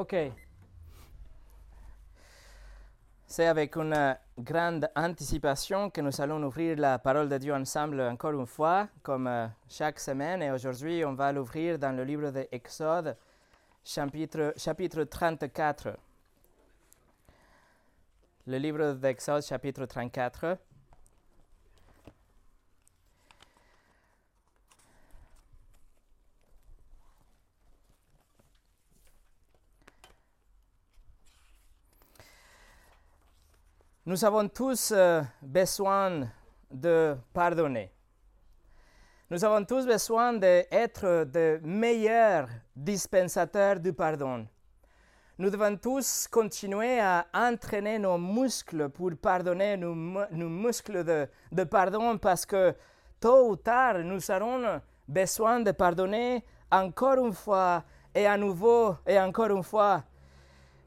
Ok. C'est avec une grande anticipation que nous allons ouvrir la parole de Dieu ensemble encore une fois, comme euh, chaque semaine. Et aujourd'hui, on va l'ouvrir dans le livre de Exode, chapitre, chapitre 34. Le livre d'Exode, chapitre 34. Nous avons tous euh, besoin de pardonner. Nous avons tous besoin d'être de meilleurs dispensateurs du pardon. Nous devons tous continuer à entraîner nos muscles pour pardonner, nos, muscles de, de, pardon, parce que tôt ou tard, nous aurons besoin de pardonner encore une fois et à nouveau et encore une fois.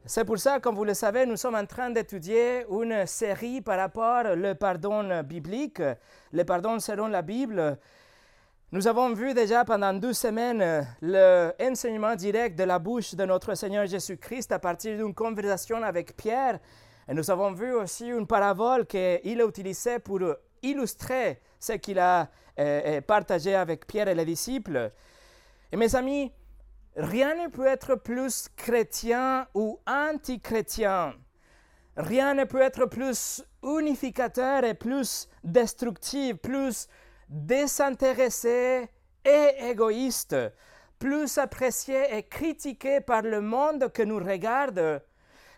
C'est pour ça, comme vous le savez, nous sommes en train d'étudier une série par rapport au pardon biblique, le pardon selon la Bible. Nous avons vu déjà pendant deux semaines l'enseignement direct de la bouche de notre Seigneur Jésus-Christ à partir d'une conversation avec Pierre. Et nous avons vu aussi une parabole qu'il a utilisée pour illustrer ce qu'il a euh, partagé avec Pierre et les disciples. Et mes amis, Rien ne peut être plus chrétien ou anti-chrétien. Rien ne peut être plus unificateur et plus destructif, plus désintéressé et égoïste, plus apprécié et critiqué par le monde que nous regarde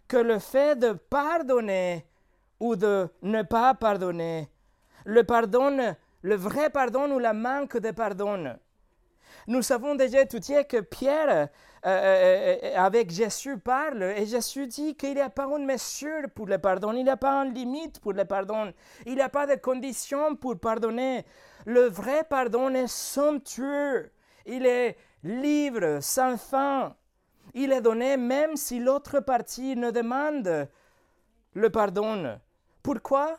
que le fait de pardonner ou de ne pas pardonner. Le pardon, le vrai pardon ou la manque de pardon. Nous savons déjà étudié que Pierre, euh, euh, euh, avec Jésus, parle et Jésus dit qu'il n'y a pas une mesure pour le pardon, il n'y a pas une limite pour le pardon, il n'y a pas de conditions pour pardonner. Le vrai pardon est somptueux, il est libre, sans fin. Il est donné même si l'autre partie ne demande le pardon. Pourquoi?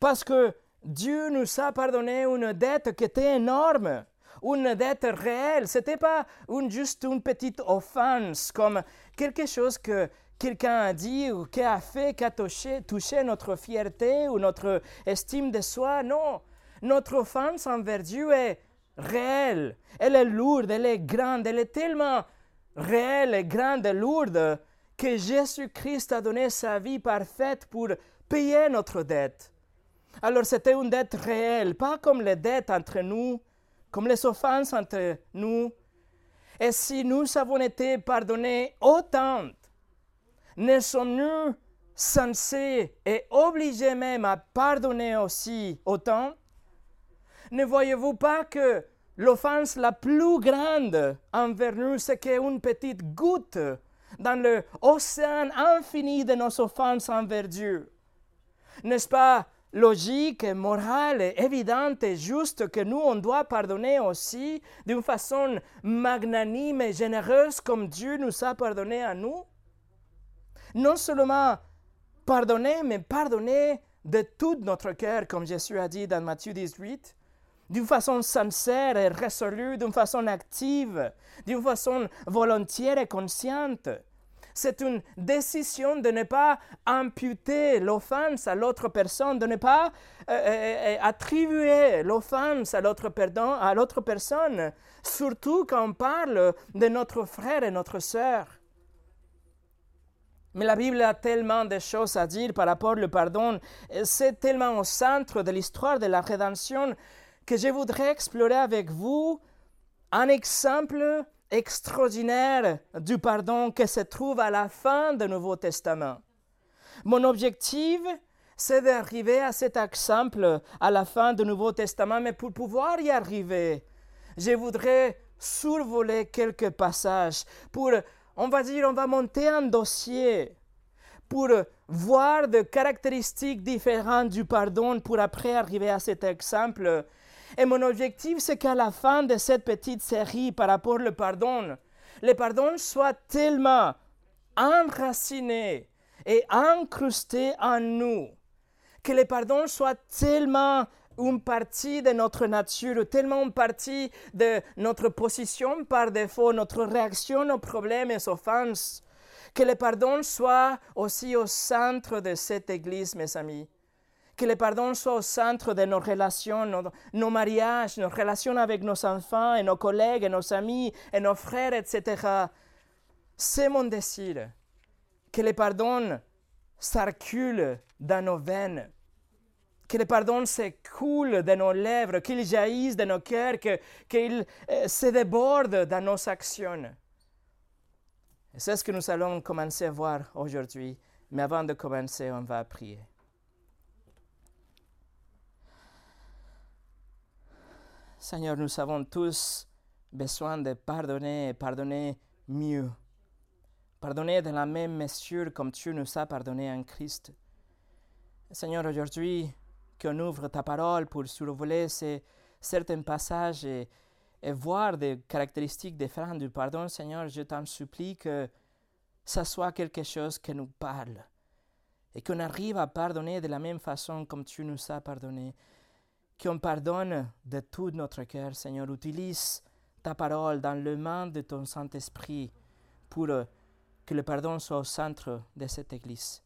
Parce que Dieu nous a pardonné une dette qui était énorme une dette réelle. Ce n'était pas une, juste une petite offense comme quelque chose que quelqu'un a dit ou qui a fait, qui a touché, touché notre fierté ou notre estime de soi. Non, notre offense envers Dieu est réelle. Elle est lourde, elle est grande, elle est tellement réelle et grande et lourde que Jésus-Christ a donné sa vie parfaite pour payer notre dette. Alors c'était une dette réelle, pas comme les dettes entre nous, comme les offenses entre nous. Et si nous avons été pardonnés autant, ne sommes-nous censés et obligés même à pardonner aussi autant Ne voyez-vous pas que l'offense la plus grande envers nous, c'est qu'une petite goutte dans l'océan infini de nos offenses envers Dieu? N'est-ce pas logique, morale, évidente et juste que nous, on doit pardonner aussi d'une façon magnanime et généreuse comme Dieu nous a pardonné à nous. Non seulement pardonner, mais pardonner de tout notre cœur, comme Jésus a dit dans Matthieu 18, d'une façon sincère et résolue, d'une façon active, d'une façon volontaire et consciente c'est une décision de ne pas imputer l'offense à l'autre personne, de ne pas euh, euh, euh, attribuer l'offense à l'autre personne, surtout quand on parle de notre frère et notre sœur. Mais la Bible a tellement de choses à dire par rapport au pardon. C'est tellement au centre de l'histoire de la rédemption que je voudrais explorer avec vous un exemple extraordinaire du pardon qui se trouve à la fin du Nouveau Testament. Mon objectif, c'est d'arriver à cet exemple à la fin du Nouveau Testament, mais pour pouvoir y arriver, je voudrais survoler quelques passages pour, on va dire, on va monter un dossier pour voir des caractéristiques différentes du pardon pour après arriver à cet exemple et mon objectif, c'est qu'à la fin de cette petite série par rapport au pardon, le pardon soit tellement enraciné et incrusté en nous, que le pardon soit tellement une partie de notre nature, tellement une partie de notre position par défaut, notre réaction aux problèmes et aux offenses, Que le pardon soit aussi au centre de cette Église, mes amis. Que le pardon soit au centre de nos relations, nos, mariages, nos relations avec nos enfants et nos collègues et nos amis et nos frères, etc. C'est mon désir. Que le pardon circule dans nos veines. Que le pardon s'écoule de nos lèvres, qu'il jaillisse de nos cœurs, qu'il euh, se déborde dans nos actions. C'est ce que nous allons commencer à voir aujourd'hui. Mais avant de commencer, on va prier. Seigneur, nous avons tous besoin de pardonner et pardonner mieux. Pardonner de la même mesure comme tu nous as pardonné en Christ. Seigneur, aujourd'hui, qu'on ouvre ta parole pour survoler certains passages et, et voir des caractéristiques différentes du pardon, Seigneur, je t'en supplie que ça soit quelque chose qui nous parle et qu'on arrive à pardonner de la même façon comme tu nous as pardonné. Qu'on pardonne de tout notre cœur, Seigneur. Utilise ta parole dans le main de ton Saint-Esprit pour que le pardon soit au centre de cette Église.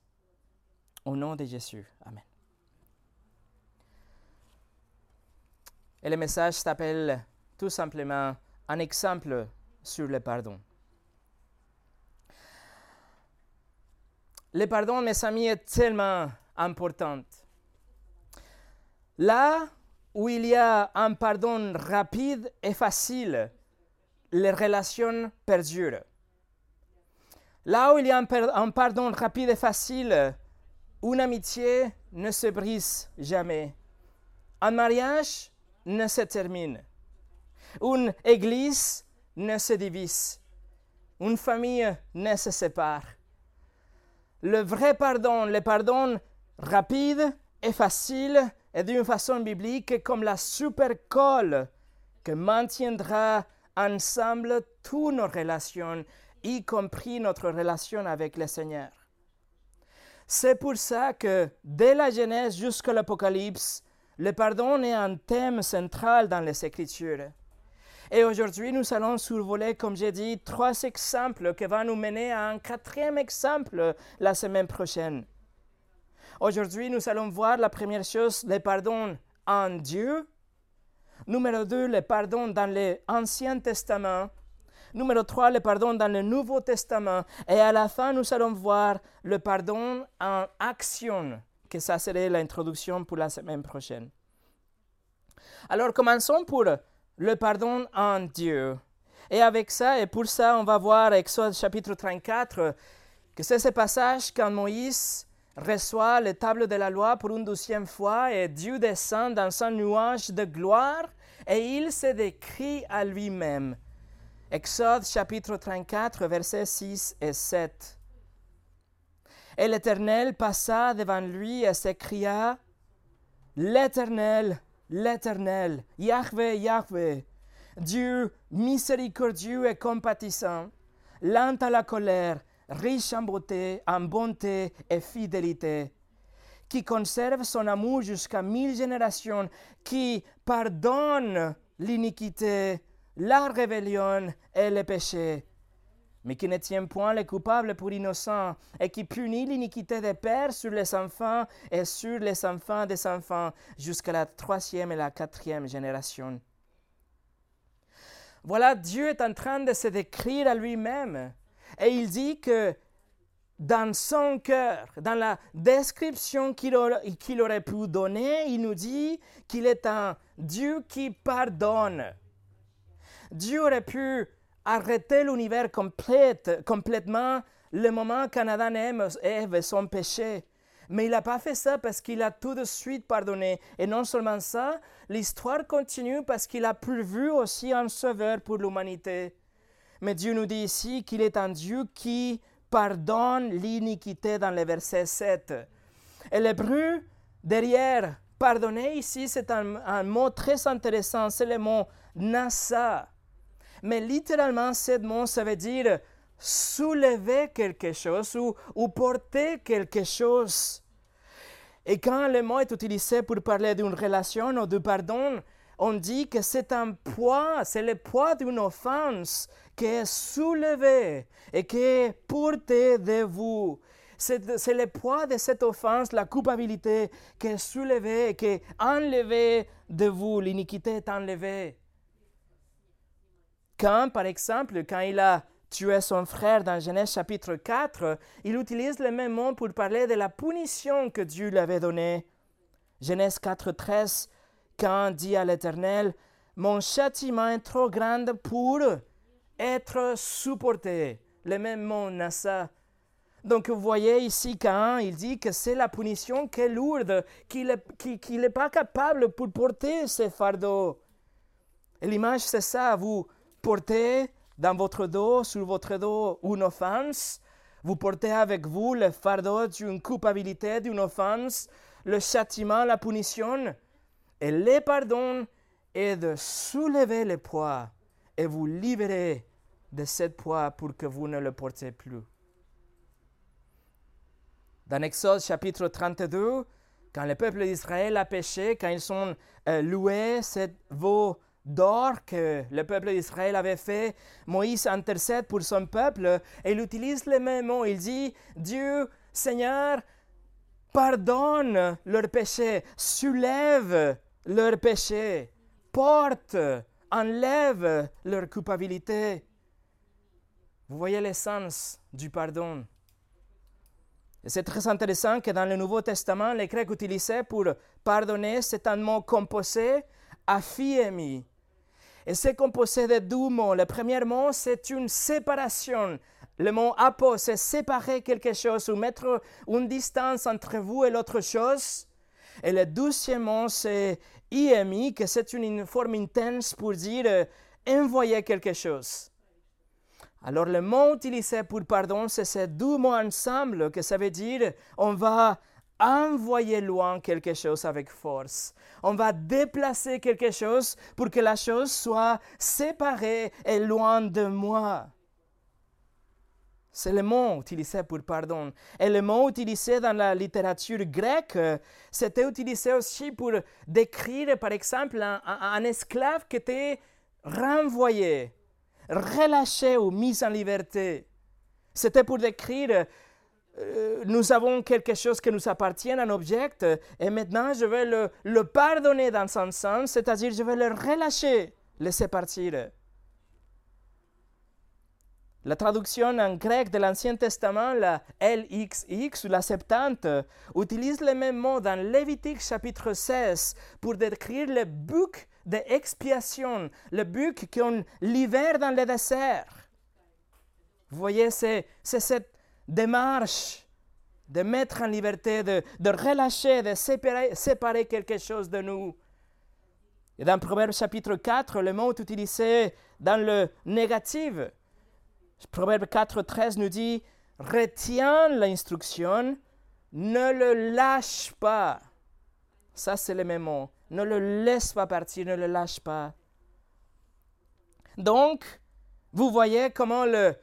Au nom de Jésus. Amen. Et le message s'appelle tout simplement un exemple sur le pardon. Le pardon, mes amis, est tellement important. Là où il y a un pardon rapide et facile, les relations perdurent. Là où il y a un, pardon rapide et facile, une amitié ne se brise jamais. Un mariage ne se termine. Une église ne se divise. Une famille ne se sépare. Le vrai pardon, le pardon rapide et facile est d'une façon biblique comme la super colle que maintiendra ensemble toutes nos relations, y compris notre relation avec le Seigneur. C'est pour ça que dès la Genèse jusqu'à l'Apocalypse, le pardon est un thème central dans les Écritures. Et aujourd'hui, nous allons survoler, comme j'ai dit, trois exemples qui vont nous mener à un quatrième exemple la semaine prochaine. Aujourd'hui, nous allons voir la première chose, le pardon en Dieu. Numéro deux, le pardon dans l'Ancien Testament. Numéro trois, le pardon dans le Nouveau Testament. Et à la fin, nous allons voir le pardon en action que ça serait l'introduction pour la semaine prochaine. Alors commençons pour le pardon en Dieu. Et avec ça, et pour ça, on va voir Exode chapitre 34, que c'est ce passage quand Moïse reçoit les tables de la loi pour une douzième fois et Dieu descend dans un nuage de gloire et il se décrit à lui-même. Exode chapitre 34, versets 6 et 7. Et l'Éternel passa devant lui et s'écria, L'Éternel, l'Éternel, Yahvé, Yahvé, Dieu miséricordieux et compatissant, lent à la colère, riche en beauté, en bonté et fidélité, qui conserve son amour jusqu'à mille générations, qui pardonne l'iniquité, la rébellion et le péché, mais qui ne tient point les coupables pour innocents, et qui punit l'iniquité des pères sur les enfants et sur les enfants des enfants, jusqu'à la troisième et la quatrième génération. Voilà, Dieu est en train de se décrire à lui-même, et il dit que dans son cœur, dans la description qu'il aurait, aurait pu donner, il nous dit qu'il est un Dieu qui pardonne. Dieu aurait pu arrêter l'univers complètement le moment qu'en Adam et Ève sont péchés. Mais il n'a pas fait ça parce qu'il a tout de suite pardonné. Et non seulement ça, l'histoire continue parce qu'il a prévu aussi un sauveur pour l'humanité. Mais Dieu nous dit ici qu'il est un Dieu qui pardonne l'iniquité dans le verset 7. Et l'hébreu, derrière pardonner ici, c'est un, mot très intéressant, c'est le mot nasa. Mais littéralement, ce mot, ça veut dire soulever quelque chose ou, porter quelque chose. Et quand le mot est utilisé pour parler d'une relation ou du pardon, on dit que c'est un poids, c'est le poids d'une offense qui est soulevé et qui est porté de vous. C'est le poids de cette offense, la culpabilité qui est soulevée, qui est enlevée de vous. L'iniquité est enlevée. Quand, par exemple, quand il a tué son frère dans Genèse chapitre 4, il utilise le même mot pour parler de la punition que Dieu lui avait donnée. Genèse 4, 13, quand dit à l'Éternel, Mon châtiment est trop grand pour être supporté. Le même mot, Nassa. Donc vous voyez ici quand il dit que c'est la punition qui est lourde, qu'il n'est pas capable pour porter ce fardeau. L'image, c'est ça, vous portez dans votre dos, sur votre dos, une offense, vous portez avec vous le fardeau d'une culpabilité, d'une offense, le châtiment, la punition, et le pardon est de soulever le poids et vous libérer de ce poids pour que vous ne le portez plus. Dans Exode chapitre 32, quand le peuple d'Israël a péché, quand ils sont euh, loués cette veau d'or que le peuple d'Israël avait fait, Moïse intercède pour son peuple et il utilise les mêmes mots. Il dit, Dieu, Seigneur, pardonne leurs péchés, soulève leurs péchés, porte, enlève leur culpabilité. Vous voyez l'essence du pardon. C'est très intéressant que dans le Nouveau Testament, les Grecs utilisaient pour pardonner, c'est un mot composé, aphiemi. Et c'est composé de deux mots. Le premier mot, c'est une séparation. Le mot apo, c'est séparer quelque chose ou mettre une distance entre vous et l'autre chose. Et le deuxième mot, c'est iemi, que c'est une forme intense pour dire euh, envoyer quelque chose. Alors le mot utilisé pour pardon, c'est ces deux mots ensemble que ça veut dire on va envoyer loin quelque chose avec force. On va déplacer quelque chose pour que la chose soit séparée et loin de moi. C'est le mot utilisé pour pardon. Et le mot utilisé dans la littérature grecque, c'était utilisé aussi pour décrire, par exemple, un, un esclave qui était renvoyé, relâché ou mis en liberté. C'était pour décrire euh, nous avons quelque chose qui nous appartient, un objet, et maintenant je vais le, pardonner dans son sens, c'est-à-dire je vais le relâcher, laisser partir. La traduction en grec de l'Ancien Testament, la LXX ou la Septante, utilise le même mot dans Lévitique chapitre 16 pour décrire le bouc d'expiation, le bouc qu'on libère dans le désert. Vous voyez, c'est cette démarche de mettre en liberté, de, de relâcher, de séparer, séparer, quelque chose de nous. Et dans Proverbe chapitre 4, le mot est utilisé dans le négatif. Proverbe 4, 13 nous dit Retiens l'instruction, ne le lâche pas. Ça, c'est le même mot. Ne le laisse pas partir, ne le lâche pas. Donc, vous voyez comment le,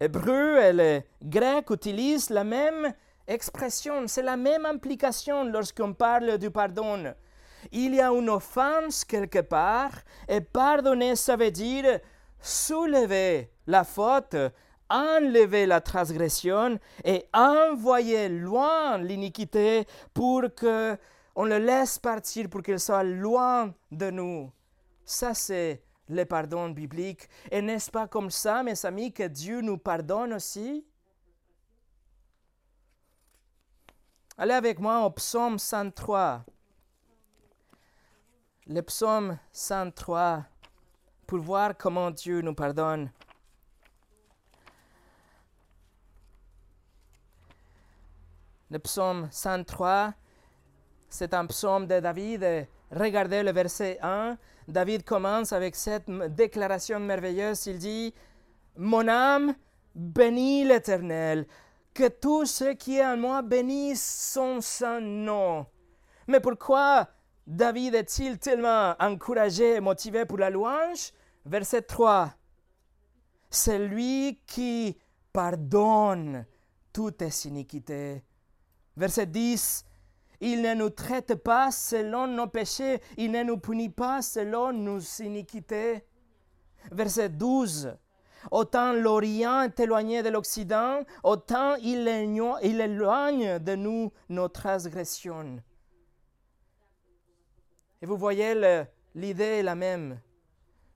hébreu et le grec utilisent la même expression, c'est la même implication lorsqu'on parle du pardon. Il y a une offense quelque part, et pardonner, ça veut dire soulever la faute, enlever la transgression et envoyer loin l'iniquité pour que on le laisse partir, pour qu'il soit loin de nous. Ça, c'est le pardon biblique. Et n'est-ce pas comme ça, mes amis, que Dieu nous pardonne aussi? Allez avec moi au psaume 103. Le psaume 103 pour voir comment Dieu nous pardonne. Le psaume 103, c'est un psaume de David. Regardez le verset 1. David commence avec cette déclaration merveilleuse. Il dit, Mon âme bénit l'Éternel, que tout ce qui est en moi bénisse son saint nom. Mais pourquoi David est-il tellement encouragé et motivé pour la louange? Verset 3. C'est lui qui pardonne toutes tes iniquités. Verset 10. Il ne nous traite pas selon nos péchés. Il ne nous punit pas selon nos iniquités. Verset 12. Autant l'Orient est éloigné de l'Occident, autant il éloigne de nous nos transgressions. Et vous voyez, l'idée est la même.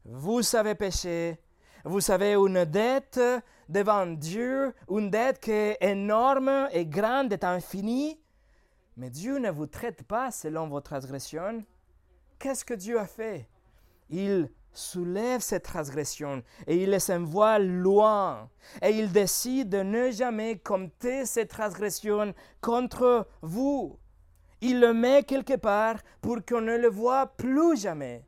Vous savez pécher, vous avez une dette devant Dieu, une dette qui est énorme et grande et infinie, mais Dieu ne vous traite pas selon vos transgressions. Qu'est-ce que Dieu a fait? Il soulève ces transgressions et il les envoie loin. Et il décide de ne jamais compter ces transgressions contre vous. Il le met quelque part pour qu'on ne le voit plus jamais.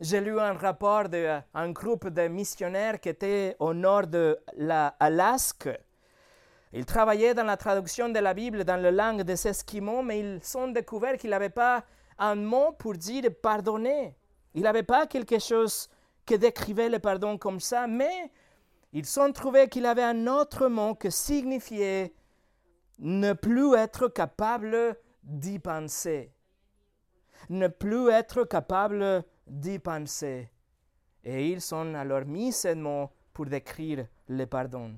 J'ai lu un rapport d'un groupe de missionnaires qui était au nord de l'Alaska. Ils travaillaient dans la traduction de la Bible dans la langue des Esquimaux, mais ils ont découvert qu'il n'avait pas un mot pour dire pardonner. Il n'avait pas quelque chose qui décrivait le pardon comme ça, mais ils ont trouvé qu'il avait un autre mot qui signifiait ne plus être capable d'y penser. Ne plus être capable d'y penser. Et ils ont alors mis ce mot pour décrire le pardon.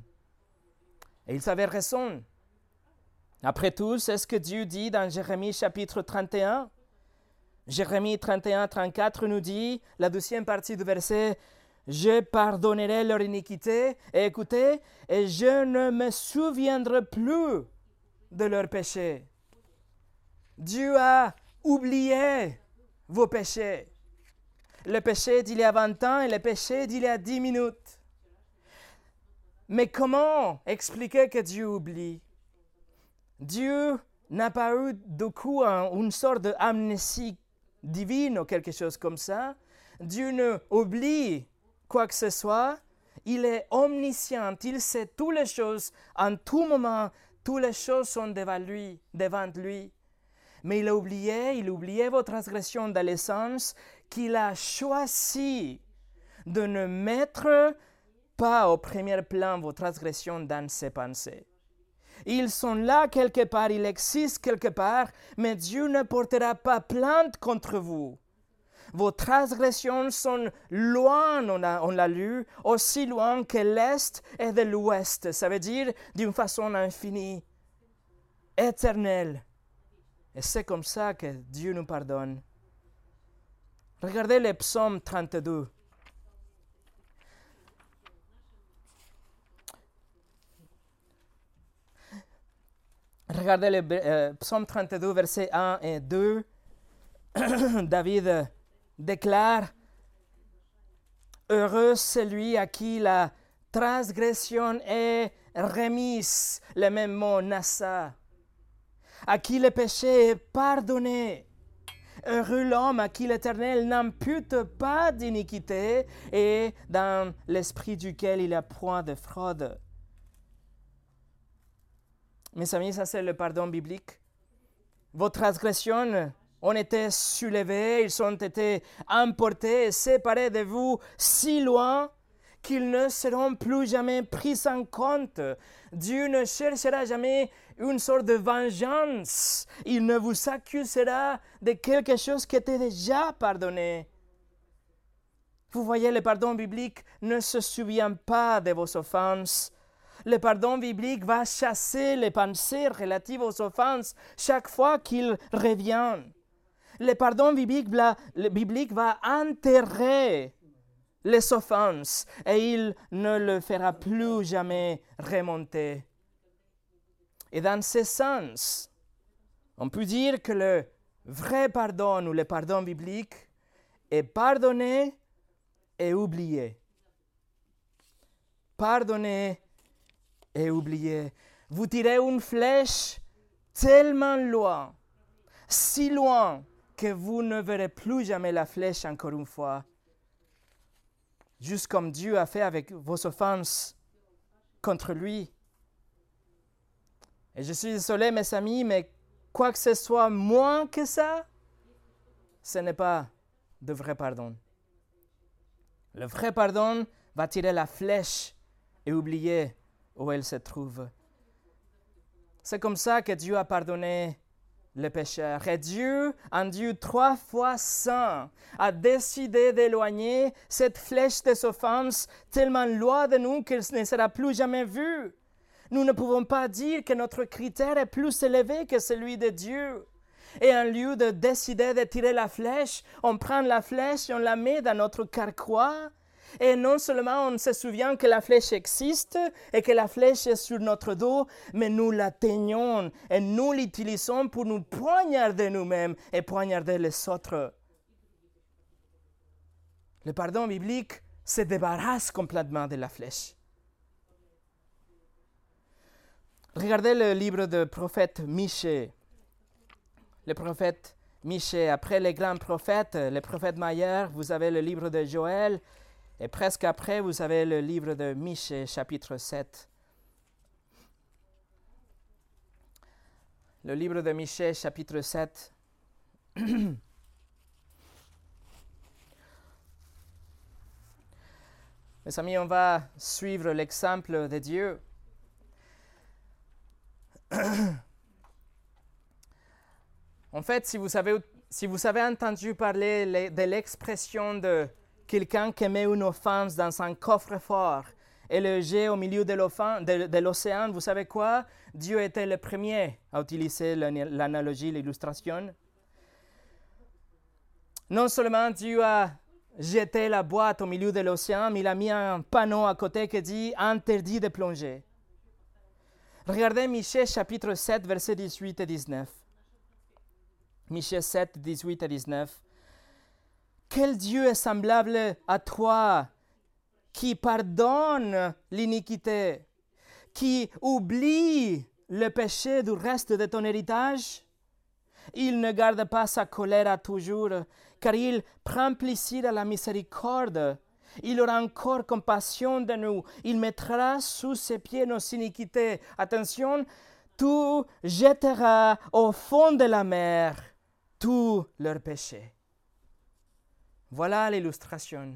Et ils avaient raison. Après tout, c'est ce que Dieu dit dans Jérémie chapitre 31. Jérémie 31, 34 nous dit, la deuxième partie du verset, Je pardonnerai leur iniquité, et écoutez, et je ne me souviendrai plus de leur péché. Dieu a oublié vos péchés. Le péché d'il y a 20 ans et le péché d'il y a 10 minutes. Mais comment expliquer que Dieu oublie? Dieu n'a pas eu du coup une sorte d'amnésie divine ou quelque chose comme ça. Dieu ne oublie quoi que ce soit. Il est omniscient, il sait toutes les choses en tout moment, toutes les choses sont devant lui, devant lui. Mais il a oublié, il a oublié vos transgressions dans qu'il a choisi de ne mettre pas au premier plan vos transgressions dans ses pensées. Ils sont là quelque part, ils existent quelque part, mais Dieu ne portera pas plainte contre vous. Vos transgressions sont loin, on l'a lu, aussi loin que l'Est et de l'Ouest. Ça veut dire d'une façon infinie, éternelle. Et c'est comme ça que Dieu nous pardonne. Regardez le psaume 32. Regardez le euh, psaume 32, versets 1 et 2. David déclare Heureux celui à qui la transgression est remise, le même mot nassa, à qui le péché est pardonné. Heureux l'homme à qui l'Éternel n'impute pas d'iniquité et dans l'esprit duquel il a point de fraude. Mes amis, ça c'est le pardon biblique. Vos transgressions ont été soulevées, ils ont été emportés et séparés de vous si loin qu'ils ne seront plus jamais pris en compte. Dieu ne cherchera jamais une sorte de vengeance. Il ne vous accusera de quelque chose qui était déjà pardonné. Vous voyez, le pardon biblique ne se souvient pas de vos offenses, le pardon biblique va chasser les pensées relatives aux offenses chaque fois qu'il revient. Le pardon biblique, va enterrer les offenses et il ne le fera plus jamais remonter. Et dans ce sens, on peut dire que le vrai pardon ou le pardon biblique est pardonné et oublié. Pardonné et oublié. Vous tirez une flèche tellement loin, si loin que vous ne verrez plus jamais la flèche encore une fois. Juste comme Dieu a fait avec vos offenses contre lui. Et je suis désolé, mes amis, mais quoi que ce soit moins que ça, ce n'est pas de vrai pardon. Le vrai pardon va tirer la flèche et oublier où elle se trouve. C'est comme ça que Dieu a pardonné les pécheurs. Et Dieu, un Dieu trois fois saint, a décidé d'éloigner cette flèche des offenses tellement loin de nous qu'elle ne sera plus jamais vue. Nous ne pouvons pas dire que notre critère est plus élevé que celui de Dieu. Et en lieu de décider de tirer la flèche, on prend la flèche et on la met dans notre carquois. Et non seulement on se souvient que la flèche existe et que la flèche est sur notre dos, mais nous la teignons et nous l'utilisons pour nous poignarder nous-mêmes et poignarder les autres. Le pardon biblique se débarrasse complètement de la flèche. Regardez le livre du prophète Michée le prophète Michée. Après les grands prophètes, le prophète Maillard, vous avez le livre de Joël. Et presque après, vous avez le livre de Michée, chapitre 7. Le livre de Michée, chapitre 7. Mes amis, on va suivre l'exemple de Dieu. En fait, si vous avez, si vous avez entendu parler de l'expression de quelqu'un qui met une offense dans un coffre-fort et le jet au milieu de l'océan, vous savez quoi? Dieu était le premier à utiliser l'analogie, l'illustration. Non seulement Dieu a jeté la boîte au milieu de l'océan, mais il a mis un panneau à côté qui dit interdit de plonger. Regardez Michée chapitre 7, versets 18 et 19. Michée 7, 18 à 19. Quel Dieu est semblable à toi qui pardonne l'iniquité, qui oublie le péché du reste de ton héritage? Il ne garde pas sa colère à toujours, car il prend plaisir à la miséricorde. Il aura encore compassion de nous. Il mettra sous ses pieds nos iniquités. Attention, tu jetteras au fond de la mer tous leurs péchés. Voilà l'illustration.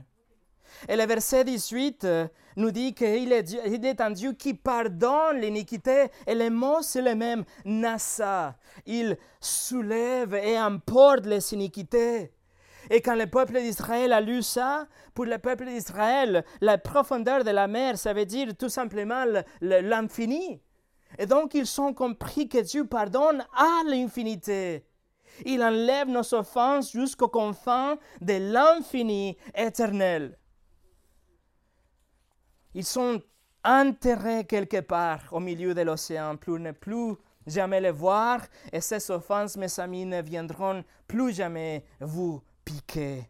Et le verset 18 euh, nous dit qu'il est, il est un Dieu qui pardonne l'iniquité. Et le mot, c'est le même, nassa. Il soulève et emporte les iniquités. Et quand le peuple d'Israël a lu ça, pour le peuple d'Israël, la profondeur de la mer, ça veut dire tout simplement l'infini. Et donc ils ont compris que Dieu pardonne à l'infinité. Il enlève nos offenses jusqu'aux confins de l'infini éternel. Ils sont enterrés quelque part au milieu de l'océan pour ne plus jamais les voir et ces offenses, mes amis, ne viendront plus jamais vous piquer.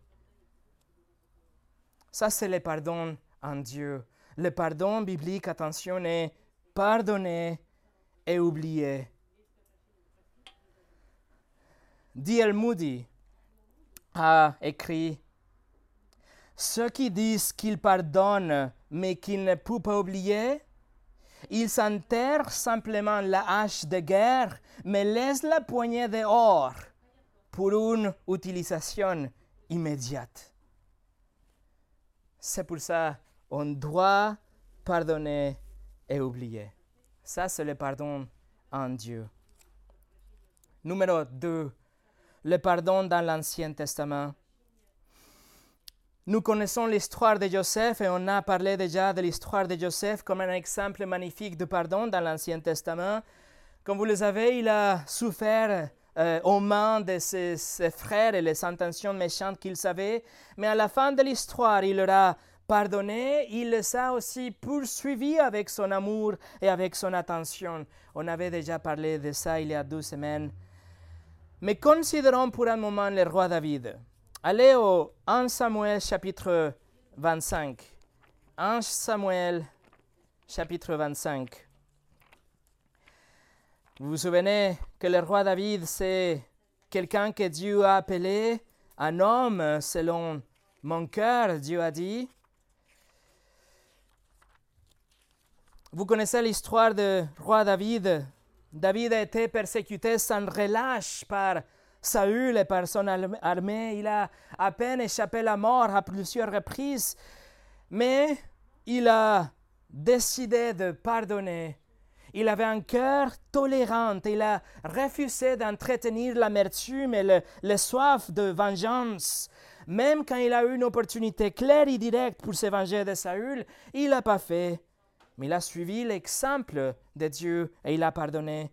Ça, c'est le pardon en Dieu. Le pardon biblique, attention, est pardonner et oublier. D.L. Moody a écrit Ceux qui disent qu'ils pardonnent mais qu'ils ne peuvent pas oublier, ils s'enterrent simplement la hache de guerre mais laissent la poignée dehors pour une utilisation immédiate. C'est pour ça qu'on doit pardonner et oublier. Ça, c'est le pardon en Dieu. Numéro 2 le pardon dans l'Ancien Testament. Nous connaissons l'histoire de Joseph et on a parlé déjà de l'histoire de Joseph comme un exemple magnifique de pardon dans l'Ancien Testament. Comme vous le savez, il a souffert euh, aux mains de ses, ses, frères et les intentions méchantes qu'il savait, mais à la fin de l'histoire, il leur a pardonné, il les a aussi poursuivis avec son amour et avec son attention. On avait déjà parlé de ça il y a deux semaines. Mais considérons pour un moment le roi David. Allez au 1 Samuel chapitre 25. 1 Samuel chapitre 25. Vous vous souvenez que le roi David, c'est quelqu'un que Dieu a appelé un homme selon mon cœur, Dieu a dit. Vous connaissez l'histoire du roi David? David a été persécuté sans relâche par Saül et par son armée. Il a à peine échappé la mort à plusieurs reprises, mais il a décidé de pardonner. Il avait un cœur tolérant. Il a refusé d'entretenir l'amertume et le, le, soif de vengeance. Même quand il a eu une opportunité claire et directe pour se venger de Saül, il l'a pas fait. Mais il a suivi l'exemple de Dieu et il a pardonné.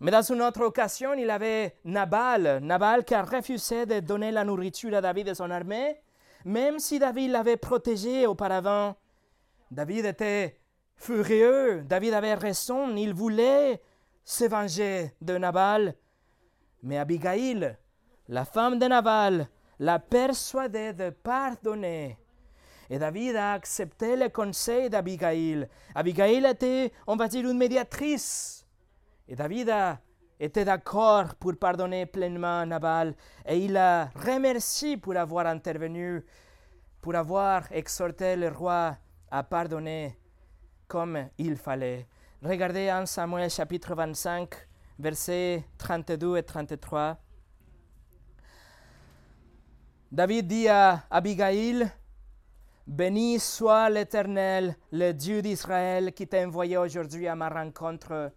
Mais dans une autre occasion, il avait Nabal, Nabal qui a refusé de donner la nourriture à David et son armée, même si David l'avait protégé auparavant. David était furieux, David avait raison, il voulait se venger de Nabal. Mais Abigail, la femme de Nabal, l'a persuadé de pardonner. Et David a accepté le conseil d'Abigail. Abigail était, on va dire, une médiatrice. Et David a été d'accord pour pardonner pleinement Nabal. Et il a remercié pour avoir intervenu, pour avoir exhorté le roi à pardonner comme il fallait. Regardez en Samuel chapitre 25, versets 32 et 33. David dit à Abigail, Béni soit l'Éternel, le Dieu d'Israël, qui t'a envoyé aujourd'hui à ma rencontre.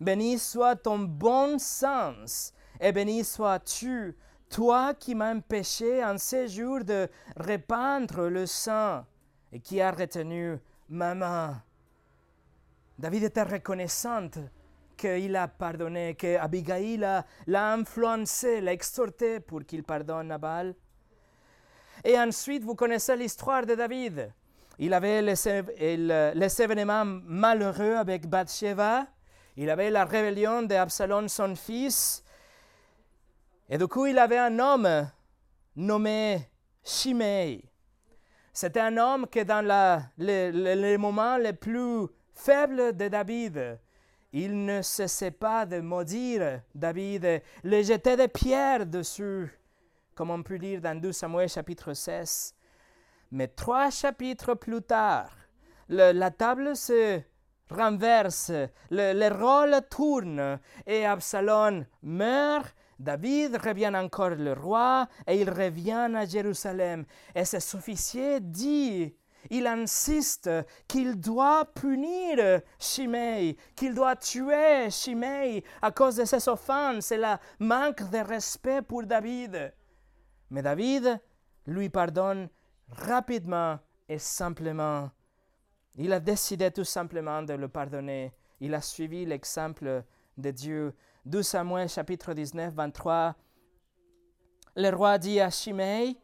Béni soit ton bon sens, et béni sois-tu, toi qui m'as empêché en ces jours de répandre le sang, et qui a retenu ma main. David était reconnaissante qu'il a pardonné, que Abigail l'a influencé, l'a exhorté pour qu'il pardonne Nabal. Et ensuite, vous connaissez l'histoire de David. Il avait les, les événements malheureux avec Bathsheba. Il avait la rébellion d'Absalom, son fils. Et du coup, il avait un homme nommé Shimei. C'était un homme qui, dans les moments les plus faible de David. Il ne cessait pas de maudire David, le jeter des pierres dessus, comme on peut lire dans 2 Samuel chapitre 16. Mais trois chapitres plus tard, la table se renverse, le, le rôle tourne et Absalom meurt. David revient encore le roi et il revient à Jérusalem. Et ses officiers disent il insiste qu'il doit punir Shimei, qu'il doit tuer Shimei à cause de ses offenses et le manque de respect pour David. Mais David lui pardonne rapidement et simplement. Il a décidé tout simplement de le pardonner. Il a suivi l'exemple de Dieu. 2 Samuel chapitre 19, 23. Le roi dit à Shimei,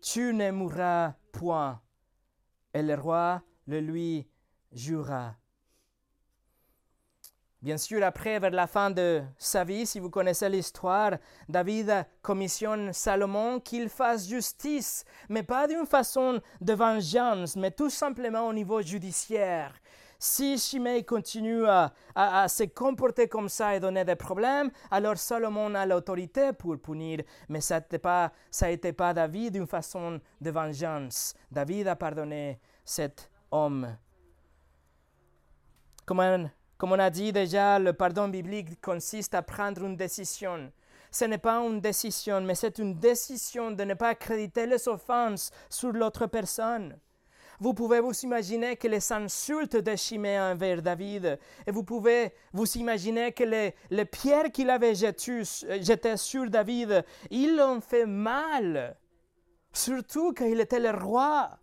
Tu ne mourras point et le roi le lui jura. Bien sûr, après, vers la fin de sa vie, si vous connaissez l'histoire, David commissionne Salomon qu'il fasse justice, mais pas d'une façon de vengeance, mais tout simplement au niveau judiciaire. Si Shimei continue à, à, se comporter comme ça et donner des problèmes, alors Salomon a l'autorité pour punir, mais ça n'était pas, pas David d'une façon de vengeance. David a pardonné cet homme. Comme comme on a dit déjà, le pardon biblique consiste à prendre une décision. Ce n'est pas une décision, mais c'est une décision de ne pas accréditer les offenses sur l'autre personne. Vous pouvez vous imaginer que les insultes de Chimée envers David, et vous pouvez vous imaginer que les, pierres qu'il avait jetées, sur David, ils l'ont fait mal, surtout qu'il était le roi.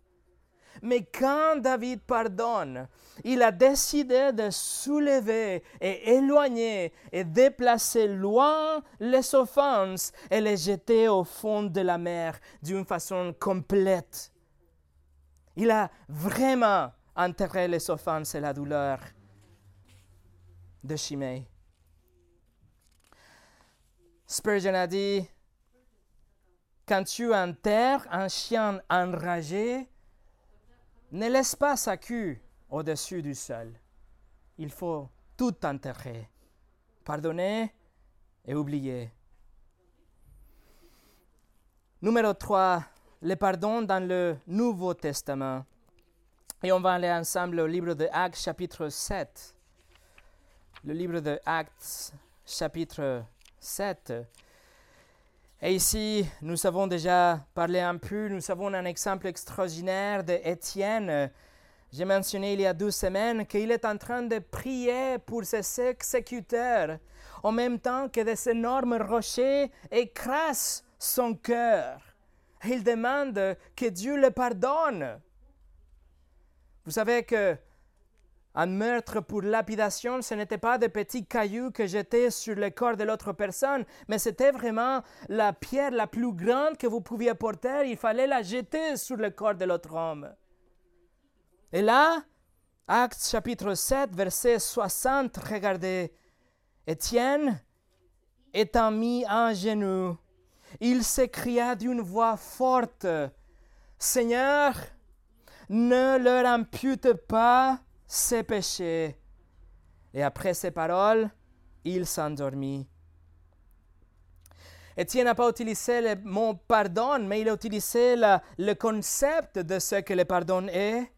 Mais quand David pardonne, il a décidé de soulever et éloigner et déplacer loin les offenses et les jeter au fond de la mer d'une façon complète. Il a vraiment enterré les offenses et la douleur de Shimei. Spurgeon a dit, quand tu enterres un chien enragé, ne laisse pas sa queue au-dessus du sol. Il faut tout enterrer, pardonner et oublier. Numéro 3, le pardon dans le Nouveau Testament. Et on va aller ensemble au livre de Actes chapitre 7. Le livre de Actes chapitre 7. Et ici, nous avons déjà parlé un peu, nous avons un exemple extraordinaire d'Étienne. J'ai mentionné il y a deux semaines qu'il est en train de prier pour ses exécuteurs, en même temps que des énormes rochers écrasent son cœur. Il demande que Dieu le pardonne. Vous savez que un meurtre pour lapidation, ce n'était pas des petits cailloux que jetaient sur le corps de l'autre personne, mais c'était vraiment la pierre la plus grande que vous pouviez porter. Il fallait la jeter sur le corps de l'autre homme. Et là, Actes chapitre 7, verset 60, regardez, Étienne étant mis en genoux, il s'écria d'une voix forte, Seigneur, ne leur impute pas ses péchés. Et après ces paroles, il s'endormit. Étienne n'a pas utilisé le mot pardon, mais il a utilisé le concept de ce que le pardon est.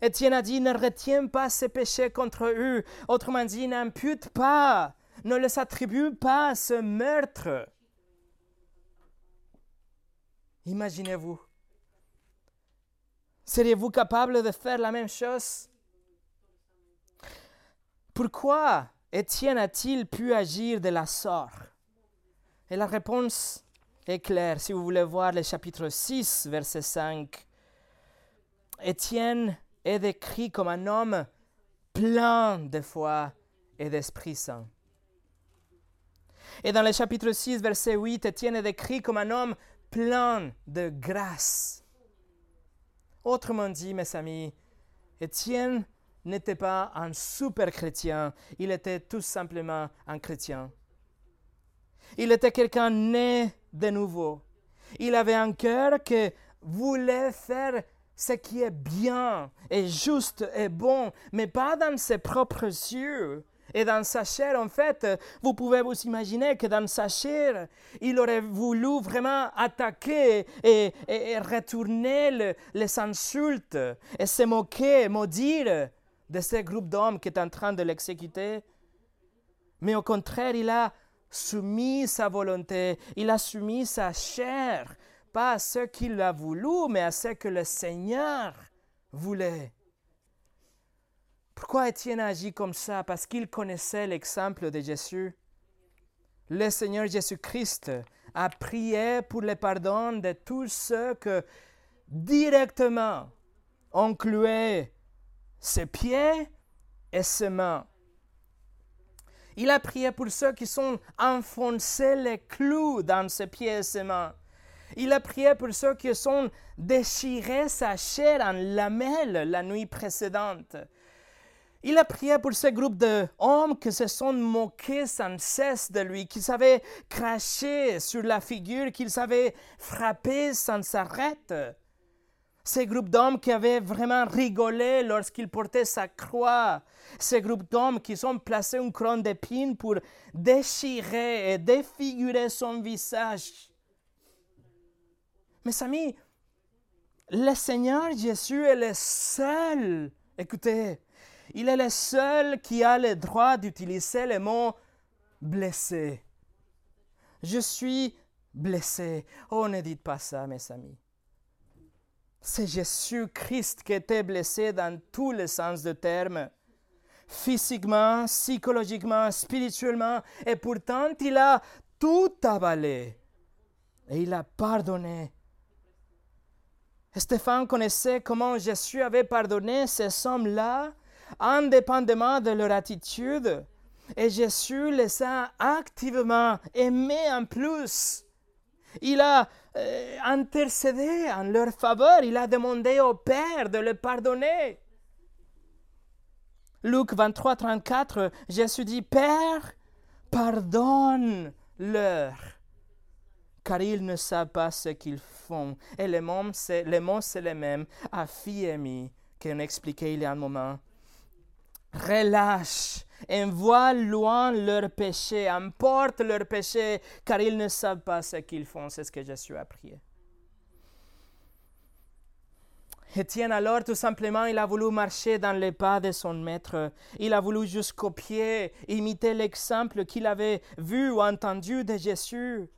Étienne a dit, ne retiens pas ses péchés contre eux. Autrement dit, n'impute pas, ne les attribue pas ce meurtre. Imaginez-vous. Seriez-vous capable de faire la même chose? Pourquoi Étienne a-t-il pu agir de la sorte? Et la réponse est claire. Si vous voulez voir le chapitre 6, verset 5, Étienne est décrit comme un homme plein de foi et d'Esprit Saint. Et dans le chapitre 6, verset 8, Étienne est décrit comme un homme plein de grâce. Autrement dit, mes amis, Étienne n'était pas un super chrétien, il était tout simplement un chrétien. Il était quelqu'un né de nouveau. Il avait un cœur qui voulait faire ce qui est bien et juste et bon, mais pas dans ses propres yeux. Et dans sa chair, en fait, vous pouvez vous imaginer que dans sa chair, il aurait voulu vraiment attaquer et, retourner les insultes et se moquer, maudire de ce groupe d'hommes qui est en train de l'exécuter. Mais au contraire, il a soumis sa volonté, il a soumis sa chair, pas à ce qu'il a voulu, mais à ce que le Seigneur voulait. Pourquoi Étienne a agi comme ça? Parce qu'il connaissait l'exemple de Jésus. Le Seigneur Jésus-Christ a prié pour le pardon de tous ceux que directement cloué ses pieds et ses mains. Il a prié pour ceux qui sont enfoncés les clous dans ses pieds et ses mains. Il a prié pour ceux qui sont déchirés sa chair en lamelles la nuit précédente. Il a prié pour ce groupe d'hommes qui se sont moqués sans cesse de lui, qui savaient cracher sur la figure, qu'ils savaient frapper sans s'arrêter ces groupes d'hommes qui avaient vraiment rigolé lorsqu'il portait sa croix, ces groupes d'hommes qui ont placé une couronne d'épines pour déchirer et défigurer son visage. Mes amis, le Seigneur Jésus est le seul, écoutez, il est le seul qui a le droit d'utiliser le mot blessé. Je suis blessé. Oh, ne dites pas ça, mes amis. C'est Jésus-Christ qui était blessé dans tous les sens du terme, physiquement, psychologiquement, spirituellement, et pourtant il a tout avalé et il a pardonné. Stéphane connaissait comment Jésus avait pardonné ces hommes-là, indépendamment de leur attitude, et Jésus les a activement aimés en plus. Il a euh, intercédé en leur faveur. Il a demandé au Père de le pardonner. Luc 23, 34, Jésus dit, Père, pardonne-leur, car ils ne savent pas ce qu'ils font. Et les mots, c'est c'est les mêmes à qu'on expliquait il y a un moment. Relâche envoie loin leurs péchés, emporte leurs péchés, car ils ne savent pas ce qu'ils font. C'est ce que Jésus a prié. Étienne alors, tout simplement, il a voulu marcher dans les pas de son maître. Il a voulu juste copier, imiter l'exemple qu'il avait vu ou entendu de Jésus.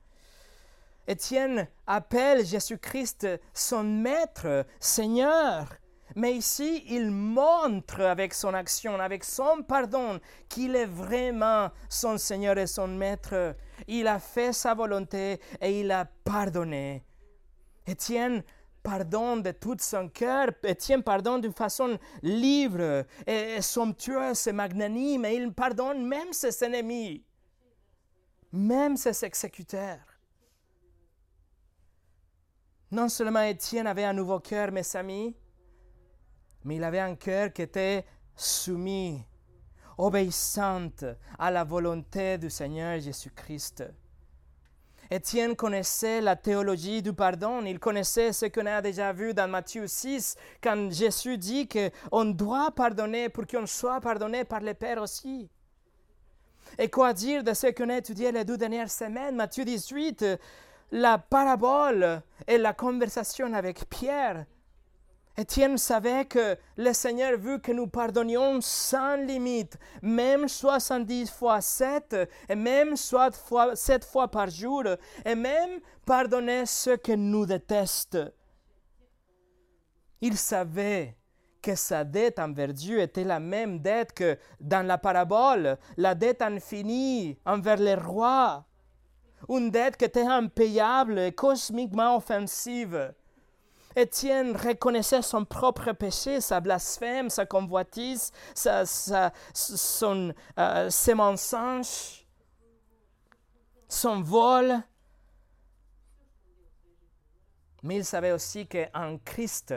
Étienne appelle Jésus-Christ son maître, Seigneur. Mais ici, il montre avec son action, avec son pardon, qu'il est vraiment son Seigneur et son Maître. Il a fait sa volonté et il a pardonné. Étienne pardonne de tout son cœur, Étienne pardonne d'une façon libre et somptueuse et magnanime, et il pardonne même ses ennemis, même ses exécuteurs. Non seulement Étienne avait un nouveau cœur, mes amis, mais il avait un cœur qui était soumis, obéissante à la volonté du Seigneur Jésus-Christ. Étienne connaissait la théologie du pardon, il connaissait ce qu'on a déjà vu dans Matthieu 6, quand Jésus dit qu'on doit pardonner pour qu'on soit pardonné par le Père aussi. Et quoi dire de ce qu'on a étudié les deux dernières semaines, Matthieu 18, la parabole et la conversation avec Pierre. Étienne savait que le Seigneur veut que nous pardonnions sans limite, même 70 fois 7, et même soit fois, 7 fois par jour, et même pardonner ceux qui nous détestent. Il savait que sa dette envers Dieu était la même dette que dans la parabole, la dette infinie envers les rois une dette qui était impayable et cosmiquement offensive. Étienne reconnaissait son propre péché, sa blasphème, sa convoitise, euh, ses mensonges, son vol. Mais il savait aussi qu'en Christ,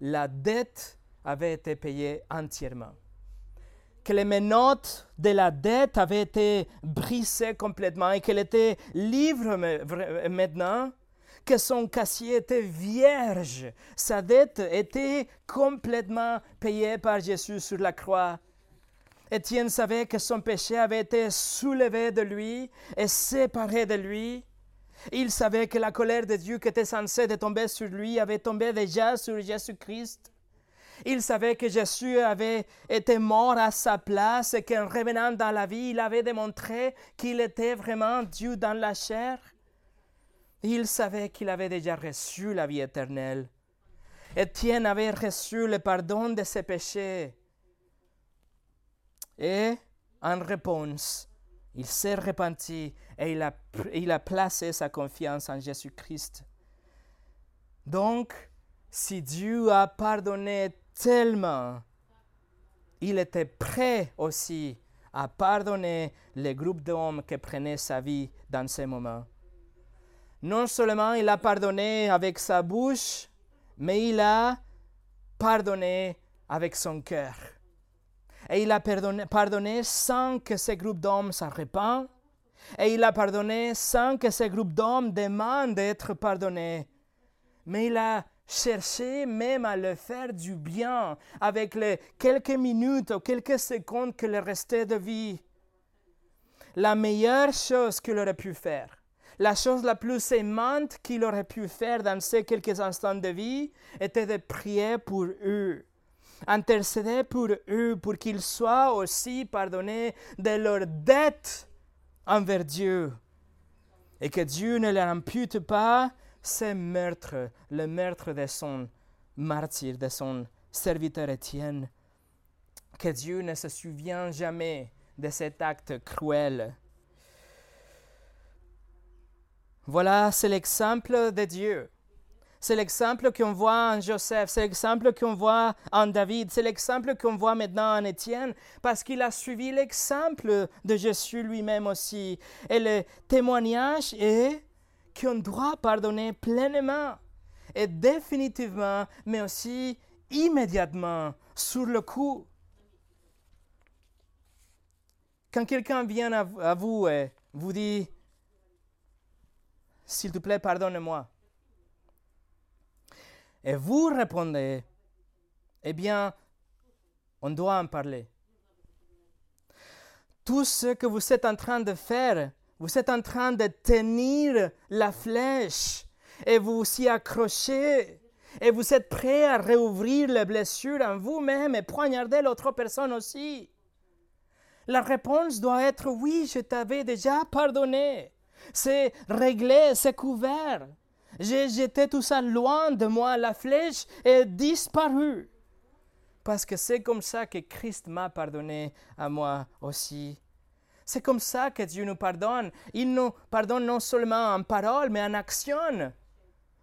la dette avait été payée entièrement que les menottes de la dette avaient été brisées complètement et qu'elle était libre maintenant, que son casier était vierge. Sa dette était complètement payée par Jésus sur la croix. Étienne savait que son péché avait été soulevé de lui et séparé de lui. Il savait que la colère de Dieu qui était censée tomber sur lui avait tombé déjà sur Jésus-Christ. Il savait que Jésus avait été mort à sa place et qu'en revenant dans la vie, il avait démontré qu'il était vraiment Dieu dans la chair. Il savait qu'il avait déjà reçu la vie éternelle. Étienne avait reçu le pardon de ses péchés. Et en réponse, il s'est repenti et il a, il a placé sa confiance en Jésus-Christ. Donc, si Dieu a pardonné tellement, il était prêt aussi à pardonner les groupes d'hommes qui prenaient sa vie dans ces moments. Non seulement il a pardonné avec sa bouche, mais il a pardonné avec son cœur. Et il a pardonné, pardonné sans que ces groupes d'hommes s'en Et il a pardonné sans que ces groupes d'hommes demandent d'être pardonnés. Mais il a chercher même à le faire du bien avec les quelques minutes ou quelques secondes qu'il restait de vie. La meilleure chose qu'il aurait pu faire, la chose la plus aimante qu'il aurait pu faire dans ces quelques instants de vie, était de prier pour eux, intercéder pour eux, pour qu'ils soient aussi pardonnés de leurs dettes envers Dieu, et que Dieu ne leur impute pas c'est meurtre, le meurtre de son martyr, de son serviteur Étienne. Que Dieu ne se souvient jamais de cet acte cruel. Voilà, c'est l'exemple de Dieu. C'est l'exemple qu'on voit en Joseph, c'est l'exemple qu'on voit en David, c'est l'exemple qu'on voit maintenant en Étienne, parce qu'il a suivi l'exemple de Jésus lui-même aussi. Et le témoignage est qu'on doit pardonner pleinement et définitivement, mais aussi immédiatement, sur le coup. Quand quelqu'un vient à vous et vous dit, s'il te plaît, pardonne-moi, et vous répondez, eh bien, on doit en parler. Tout ce que vous êtes en train de faire vous êtes en train de tenir la flèche et vous y accrochez. Et vous êtes prêt à réouvrir les blessures en vous-même et poignarder l'autre personne aussi. La réponse doit être oui, je t'avais déjà pardonné. C'est réglé, c'est couvert. J'ai jeté tout ça loin de moi, la flèche est disparue. parce que c'est comme ça que Christ m'a pardonné à moi aussi. C'est comme ça que Dieu nous pardonne. Il nous pardonne non seulement en parole, mais en action.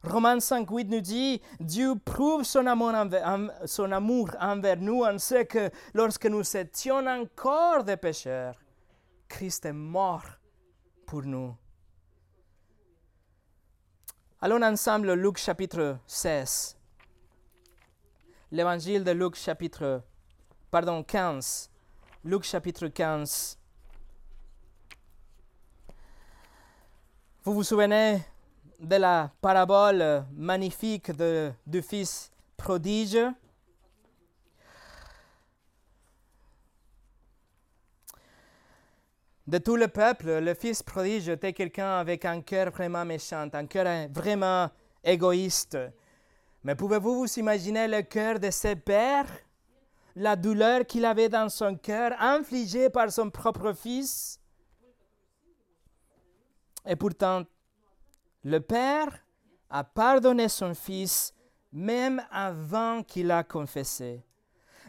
Romains 5, 8 nous dit, Dieu prouve son amour, envers, son amour envers nous en ce que lorsque nous étions encore des pécheurs, Christ est mort pour nous. Allons ensemble Luc chapitre 16. L'évangile de Luc chapitre pardon 15. Luc chapitre 15. Vous vous souvenez de la parabole magnifique de, du fils prodige? De tout le peuple, le fils prodige était quelqu'un avec un cœur vraiment méchant, un cœur vraiment égoïste. Mais pouvez-vous vous imaginer le cœur de ses pères, la douleur qu'il avait dans son cœur, infligée par son propre fils? Et pourtant, le père a pardonné son fils même avant qu'il a confessé.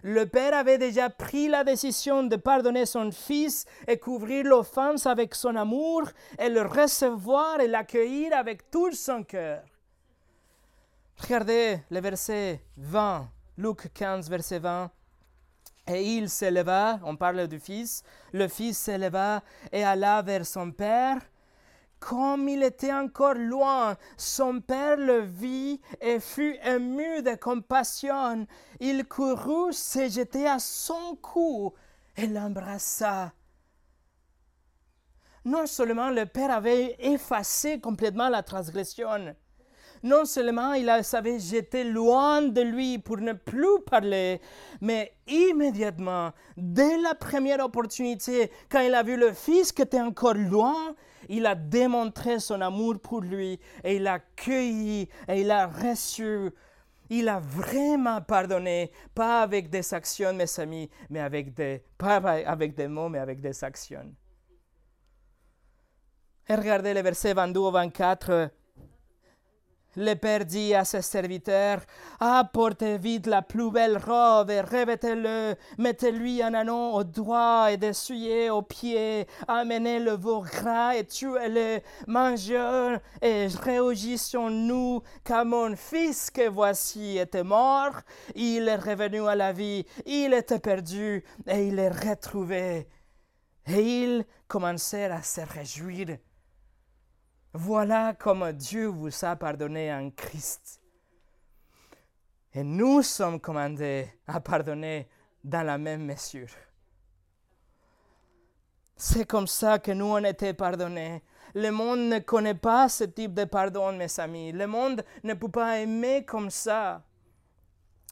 Le Père avait déjà pris la décision de pardonner son Fils et couvrir l'offense avec son amour et le recevoir et l'accueillir avec tout son cœur. Regardez le verset 20, Luc 15, verset 20. Et il s'éleva, on parle du Fils, le Fils s'éleva et alla vers son Père comme il était encore loin, son père le vit et fut ému de compassion. Il courut, se jeter à son cou et l'embrassa. Non seulement le père avait effacé complètement la transgression, non seulement il s'avait jeté loin de lui pour ne plus parler, mais immédiatement, dès la première opportunité, quand il a vu le fils qui était encore loin, il a démontré son amour pour lui et il l'a accueilli et il a reçu. Il a vraiment pardonné, pas avec des actions, mes amis, mais avec des, pas avec des mots, mais avec des actions. Et regardez le verset 22 au 24. Le père dit à ses serviteurs, apportez vite la plus belle robe et revêtez-le, mettez-lui un anneau au doigt et dessuyez aux pieds, amenez le veau gras et tuez-le, mangez et réjouissons-nous car mon fils que voici était mort, il est revenu à la vie, il était perdu et il est retrouvé. Et ils commencèrent à se réjouir. Voilà comme Dieu vous a pardonné en Christ. Et nous sommes commandés à pardonner dans la même mesure. C'est comme ça que nous on été pardonnés. Le monde ne connaît pas ce type de pardon, mes amis. Le monde ne peut pas aimer comme ça.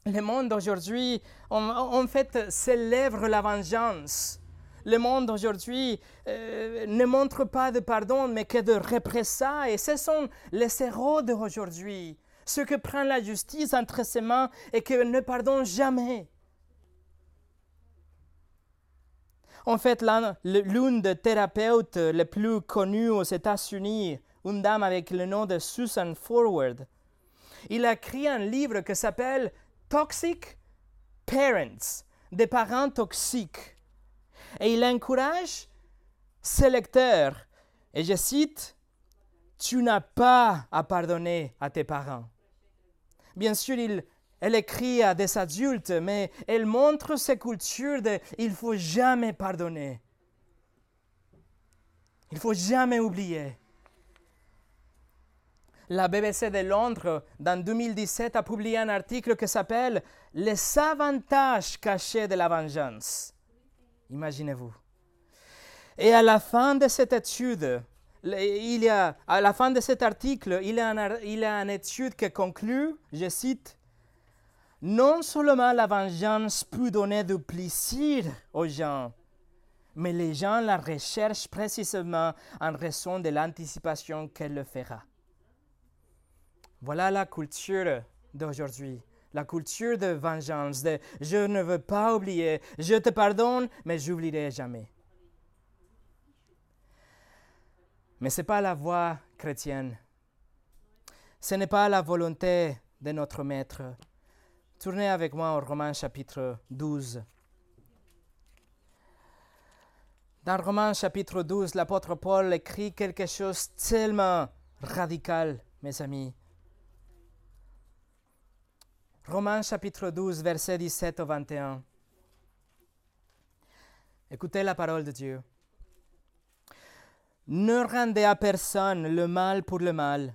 Le monde aujourd'hui, en fait, célèbre la vengeance le monde aujourd'hui euh, ne montre pas de pardon, mais que de représailles. Et ce sont les héros d'aujourd'hui, ceux qui prennent la justice entre ses mains et qui ne pardonnent jamais. En fait, l'une des thérapeutes les plus connues aux États-Unis, une dame avec le nom de Susan Forward, il a écrit un livre qui s'appelle Toxic Parents, des parents toxiques. Et il encourage ses lecteurs, et je cite, Tu n'as pas à pardonner à tes parents. Bien sûr, il, elle écrit à des adultes, mais elle montre cette culture de il faut jamais pardonner. Il faut jamais oublier. La BBC de Londres, dans 2017, a publié un article qui s'appelle Les avantages cachés de la vengeance. Imaginez-vous. Et à la fin de cette étude, il y a, à la fin de cet article, il y a, il y a une étude qui conclut, je cite, Non seulement la vengeance peut donner du plaisir aux gens, mais les gens la recherchent précisément en raison de l'anticipation qu'elle le fera. Voilà la culture d'aujourd'hui la culture de vengeance, de je ne veux pas oublier, je te pardonne, mais j'oublierai jamais. Mais ce n'est pas la voie chrétienne. Ce n'est pas la volonté de notre Maître. Tournez avec moi au Romains chapitre 12. Dans Romains chapitre 12, l'apôtre Paul écrit quelque chose tellement radical, mes amis. Romains chapitre 12, versets 17 au 21. Écoutez la parole de Dieu. Ne rendez à personne le mal pour le mal.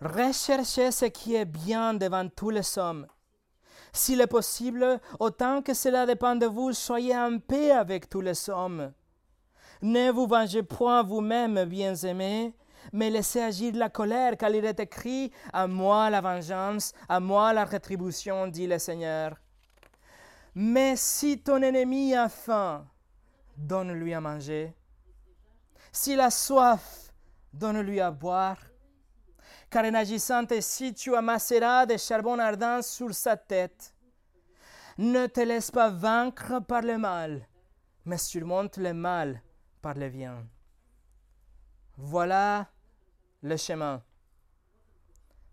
Recherchez ce qui est bien devant tous les hommes. S'il est possible, autant que cela dépend de vous, soyez en paix avec tous les hommes. Ne vous vengez point vous-même, bien-aimés, mais laissez agir la colère, car il est écrit À moi la vengeance, à moi la rétribution, dit le Seigneur. Mais si ton ennemi a faim, donne-lui à manger. S'il a soif, donne-lui à boire. Car en agissant ainsi, tu amasseras des charbons ardents sur sa tête. Ne te laisse pas vaincre par le mal, mais surmonte le mal par le bien. Voilà le chemin.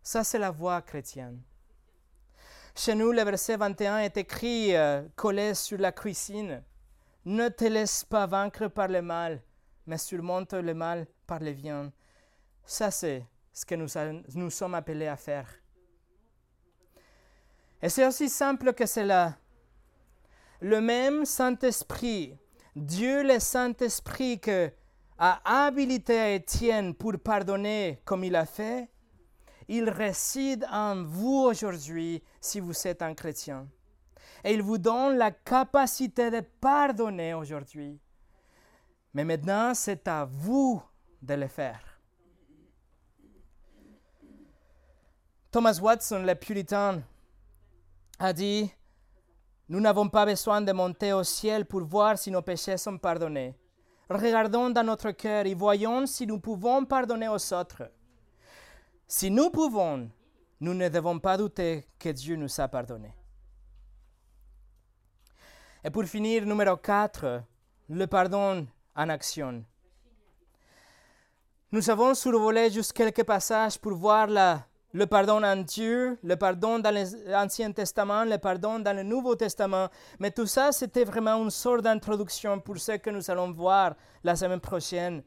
Ça, c'est la voie chrétienne. Chez nous, le verset 21 est écrit, euh, collé sur la cuisine. Ne te laisse pas vaincre par le mal, mais surmonte le mal par le bien. Ça, c'est ce que nous, nous sommes appelés à faire. Et c'est aussi simple que cela. Le même Saint-Esprit, Dieu le Saint-Esprit que a habilité Étienne pour pardonner comme il a fait, il réside en vous aujourd'hui si vous êtes un chrétien. Et il vous donne la capacité de pardonner aujourd'hui. Mais maintenant, c'est à vous de le faire. Thomas Watson, le puritain, a dit, nous n'avons pas besoin de monter au ciel pour voir si nos péchés sont pardonnés. Regardons dans notre cœur et voyons si nous pouvons pardonner aux autres. Si nous pouvons, nous ne devons pas douter que Dieu nous a pardonné. Et pour finir, numéro 4, le pardon en action. Nous avons survolé juste quelques passages pour voir la, le pardon en Dieu, le pardon dans l'Ancien Testament, le pardon dans le Nouveau Testament. Mais tout ça, c'était vraiment une sorte d'introduction pour ce que nous allons voir la semaine prochaine.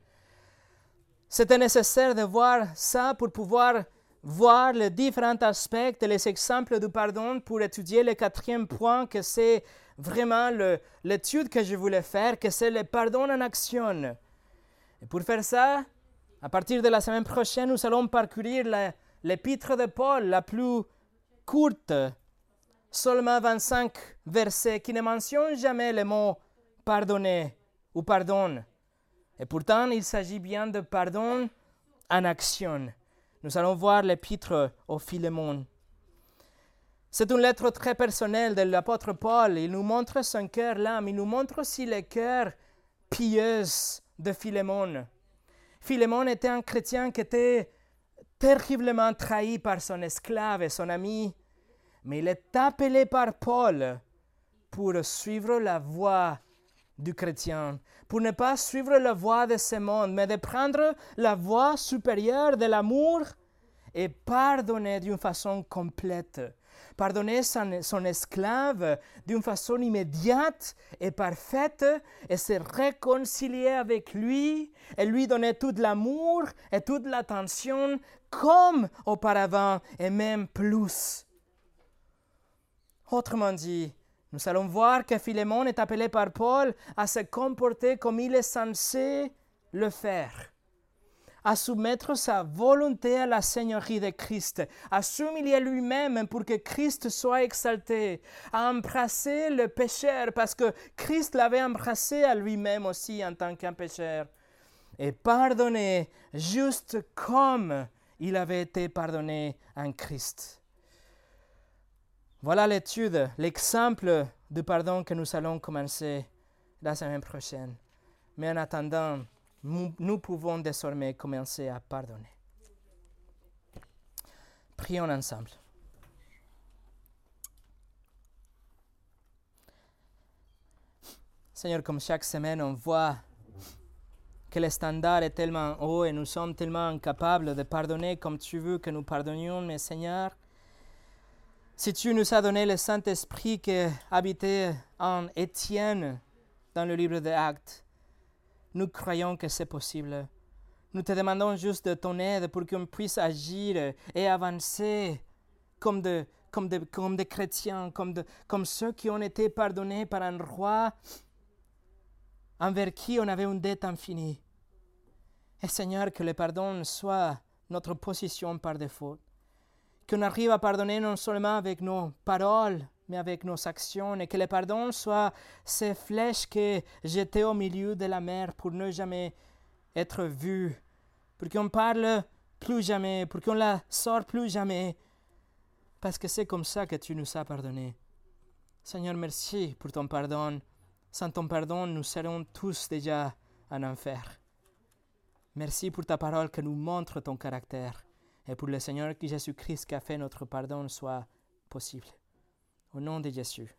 C'était nécessaire de voir ça pour pouvoir voir les différents aspects et les exemples du pardon pour étudier le quatrième point que c'est vraiment l'étude que je voulais faire, que c'est le pardon en action. Et pour faire ça, à partir de la semaine prochaine, nous allons parcourir l'épître de Paul, la plus courte, seulement 25 versets, qui ne mentionne jamais le mot pardonner ou pardon. Et pourtant, il s'agit bien de pardon en action. Nous allons voir l'épître au Philémon. C'est une lettre très personnelle de l'apôtre Paul. Il nous montre son cœur l'âme. Il nous montre aussi le cœur pieux de Philémon. Philémon était un chrétien qui était terriblement trahi par son esclave et son ami, mais il est appelé par Paul pour suivre la voie du chrétien, pour ne pas suivre la voie de ce monde, mais de prendre la voie supérieure de l'amour et pardonner d'une façon complète pardonner son, esclave d'une façon immédiate et parfaite et se réconcilier avec lui et lui donner tout l'amour et toute l'attention comme auparavant et même plus. Autrement dit, nous allons voir que Philémon est appelé par Paul à se comporter comme il est censé le faire à soumettre sa volonté à la Seigneurie de Christ, à s'humilier lui-même pour que Christ soit exalté, à embrasser le pécheur parce que Christ l'avait embrassé à lui-même aussi en tant qu'un pécheur, et pardonner juste comme il avait été pardonné en Christ. Voilà l'étude, l'exemple du pardon que nous allons commencer la semaine prochaine. Mais en attendant, nous, pouvons désormais commencer à pardonner. Prions ensemble. Seigneur, comme chaque semaine, on voit que le standard est tellement haut et nous sommes tellement incapables de pardonner comme tu veux que nous pardonnions, mais Seigneur, Si tu nous as donné le Saint-Esprit qui habitait en Étienne dans le livre des Actes, nous croyons que c'est possible. Nous te demandons juste de ton aide pour qu'on puisse agir et avancer comme, de, comme, de, comme des chrétiens, comme, de, comme ceux qui ont été pardonnés par un roi envers qui on avait une dette infinie. Et Seigneur, que le pardon soit notre position par défaut. Qu'on arrive à pardonner non seulement avec nos paroles, mais avec nos actions, et que le pardon soit ces flèches que jetées au milieu de la mer pour ne jamais être vu, pour qu'on parle plus jamais, pour qu'on la sorte plus jamais, parce que c'est comme ça que tu nous as pardonné. Seigneur, merci pour ton pardon. Sans ton pardon, nous serons tous déjà en enfer. Merci pour ta parole qui nous montre ton caractère et pour le Seigneur Jésus-Christ qui a fait notre pardon soit possible. Au nom de Jésus.